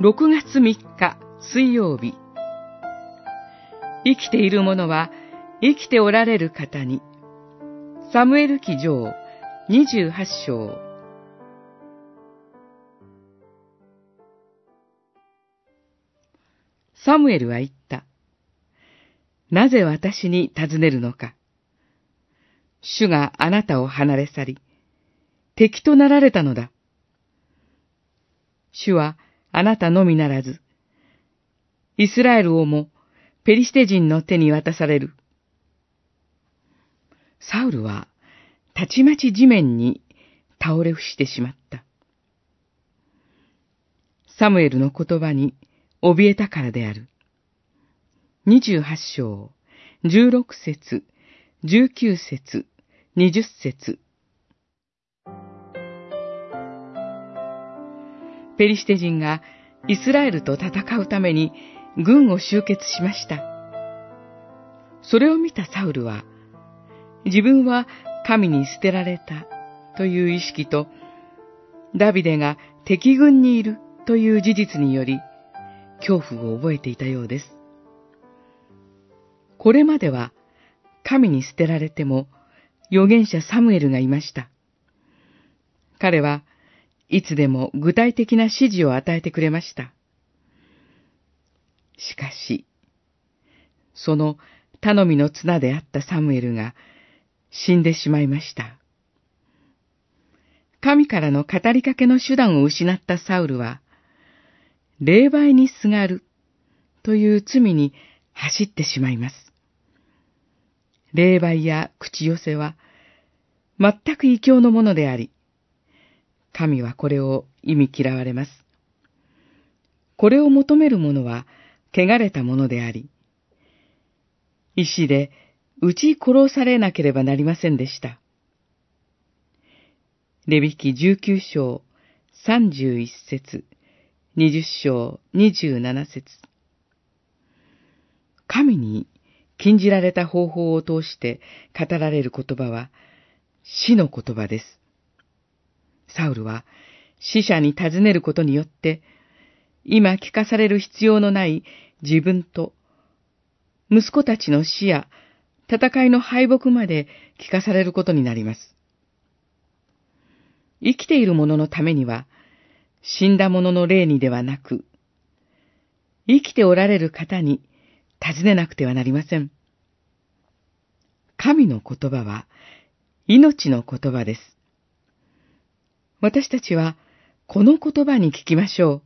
6月3日水曜日生きている者は生きておられる方にサムエル記上28章サムエルは言った。なぜ私に尋ねるのか。主があなたを離れ去り、敵となられたのだ。主はあなたのみならず、イスラエルをもペリシテ人の手に渡される。サウルはたちまち地面に倒れ伏してしまった。サムエルの言葉に怯えたからである。二十八章、十六節、十九節、二十節。ペリシテ人がイスラエルと戦うために軍を集結しました。それを見たサウルは、自分は神に捨てられたという意識と、ダビデが敵軍にいるという事実により、恐怖を覚えていたようです。これまでは神に捨てられても預言者サムエルがいました。彼はいつでも具体的な指示を与えてくれました。しかし、その頼みの綱であったサムエルが死んでしまいました。神からの語りかけの手段を失ったサウルは、霊媒にすがるという罪に走ってしまいます。霊媒や口寄せは、全く異教のものであり、神はこれを意味嫌われます。これを求める者は、汚れたものであり、石で撃ち殺されなければなりませんでした。レビキ19章31節20章27節神に禁じられた方法を通して語られる言葉は死の言葉です。サウルは死者に尋ねることによって、今聞かされる必要のない自分と、息子たちの死や戦いの敗北まで聞かされることになります。生きている者のためには、死んだ者の霊にではなく、生きておられる方に尋ねなくてはなりません。神の言葉は命の言葉です。私たちはこの言葉に聞きましょう。